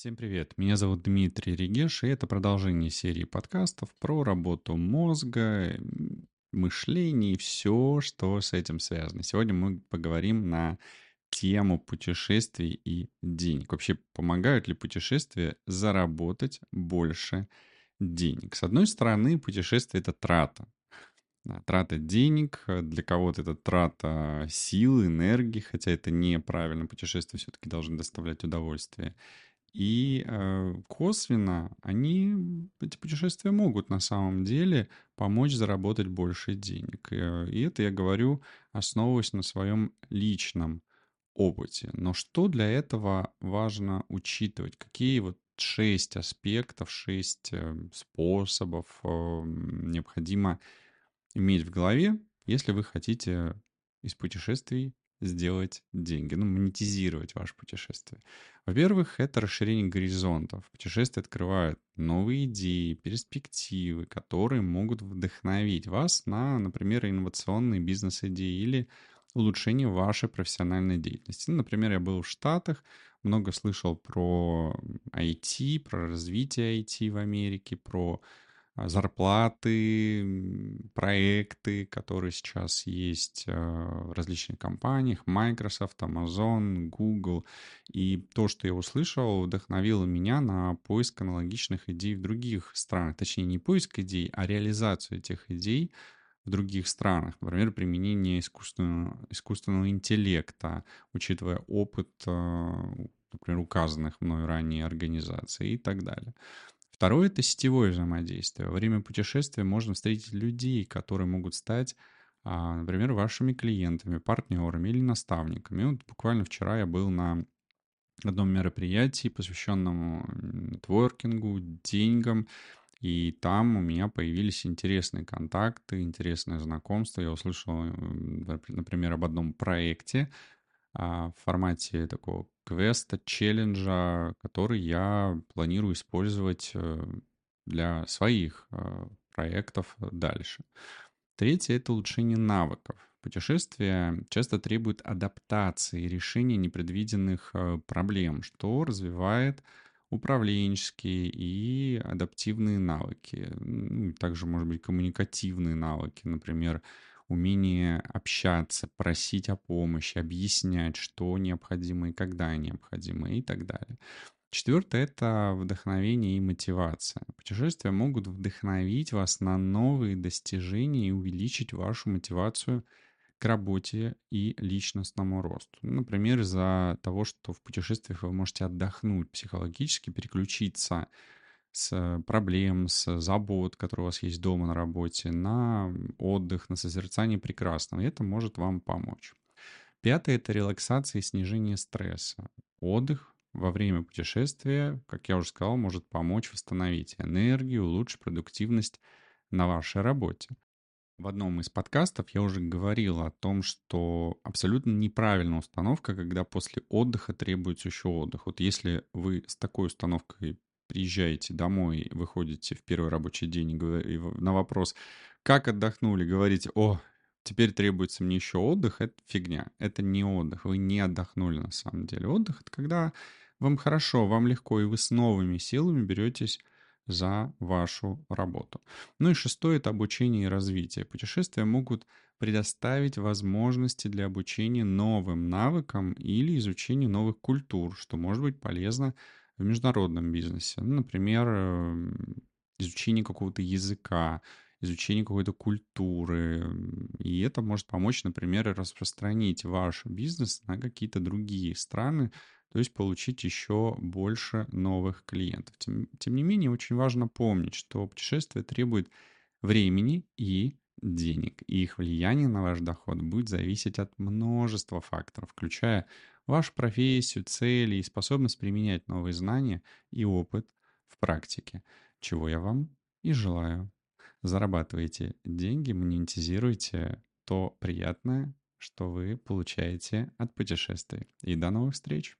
Всем привет, меня зовут Дмитрий Регеш, и это продолжение серии подкастов про работу мозга, мышление и все, что с этим связано. Сегодня мы поговорим на тему путешествий и денег. Вообще, помогают ли путешествия заработать больше денег? С одной стороны, путешествие — это трата. трата денег, для кого-то это трата силы, энергии, хотя это неправильно, путешествия все-таки должны доставлять удовольствие. И э, косвенно они, эти путешествия могут на самом деле помочь заработать больше денег. Э, и это я говорю, основываясь на своем личном опыте. Но что для этого важно учитывать? Какие вот шесть аспектов, шесть э, способов э, необходимо иметь в голове, если вы хотите из путешествий сделать деньги, ну, монетизировать ваше путешествие. Во-первых, это расширение горизонтов. Путешествия открывают новые идеи, перспективы, которые могут вдохновить вас на, например, инновационные бизнес-идеи или улучшение вашей профессиональной деятельности. Ну, например, я был в Штатах, много слышал про IT, про развитие IT в Америке, про зарплаты, проекты, которые сейчас есть а, в различных компаниях, Microsoft, Amazon, Google. И то, что я услышал, вдохновило меня на поиск аналогичных идей в других странах. Точнее, не поиск идей, а реализацию этих идей в других странах. Например, применение искусственного, искусственного интеллекта, учитывая опыт, а, например, указанных мной ранее организаций и так далее. Второе — это сетевое взаимодействие. Во время путешествия можно встретить людей, которые могут стать, а, например, вашими клиентами, партнерами или наставниками. Вот буквально вчера я был на одном мероприятии, посвященному нетворкингу, деньгам, и там у меня появились интересные контакты, интересное знакомство. Я услышал, например, об одном проекте, в формате такого квеста, челленджа, который я планирую использовать э, для своих э, проектов дальше. Третье — это улучшение навыков. Путешествия часто требуют адаптации и решения непредвиденных э, проблем, что развивает управленческие и адаптивные навыки. Также, может быть, коммуникативные навыки, например, умение общаться, просить о помощи, объяснять, что необходимо и когда необходимо и так далее. Четвертое — это вдохновение и мотивация. Путешествия могут вдохновить вас на новые достижения и увеличить вашу мотивацию к работе и личностному росту. Например, из-за того, что в путешествиях вы можете отдохнуть психологически, переключиться с проблем, с забот, которые у вас есть дома на работе, на отдых, на созерцание прекрасного. И это может вам помочь. Пятое — это релаксация и снижение стресса. Отдых во время путешествия, как я уже сказал, может помочь восстановить энергию, улучшить продуктивность на вашей работе. В одном из подкастов я уже говорил о том, что абсолютно неправильная установка, когда после отдыха требуется еще отдых. Вот если вы с такой установкой приезжаете домой, выходите в первый рабочий день и на вопрос, как отдохнули, говорите, о, теперь требуется мне еще отдых, это фигня. Это не отдых, вы не отдохнули на самом деле. Отдых — это когда вам хорошо, вам легко, и вы с новыми силами беретесь за вашу работу. Ну и шестое — это обучение и развитие. Путешествия могут предоставить возможности для обучения новым навыкам или изучения новых культур, что может быть полезно в международном бизнесе. Ну, например, эм, изучение какого-то языка, изучение какой-то культуры. И это может помочь, например, распространить ваш бизнес на какие-то другие страны, то есть получить еще больше новых клиентов. Тем, тем не менее, очень важно помнить, что путешествие требует времени и денег, и их влияние на ваш доход будет зависеть от множества факторов, включая вашу профессию, цели и способность применять новые знания и опыт в практике, чего я вам и желаю. Зарабатывайте деньги, монетизируйте то приятное, что вы получаете от путешествий. И до новых встреч!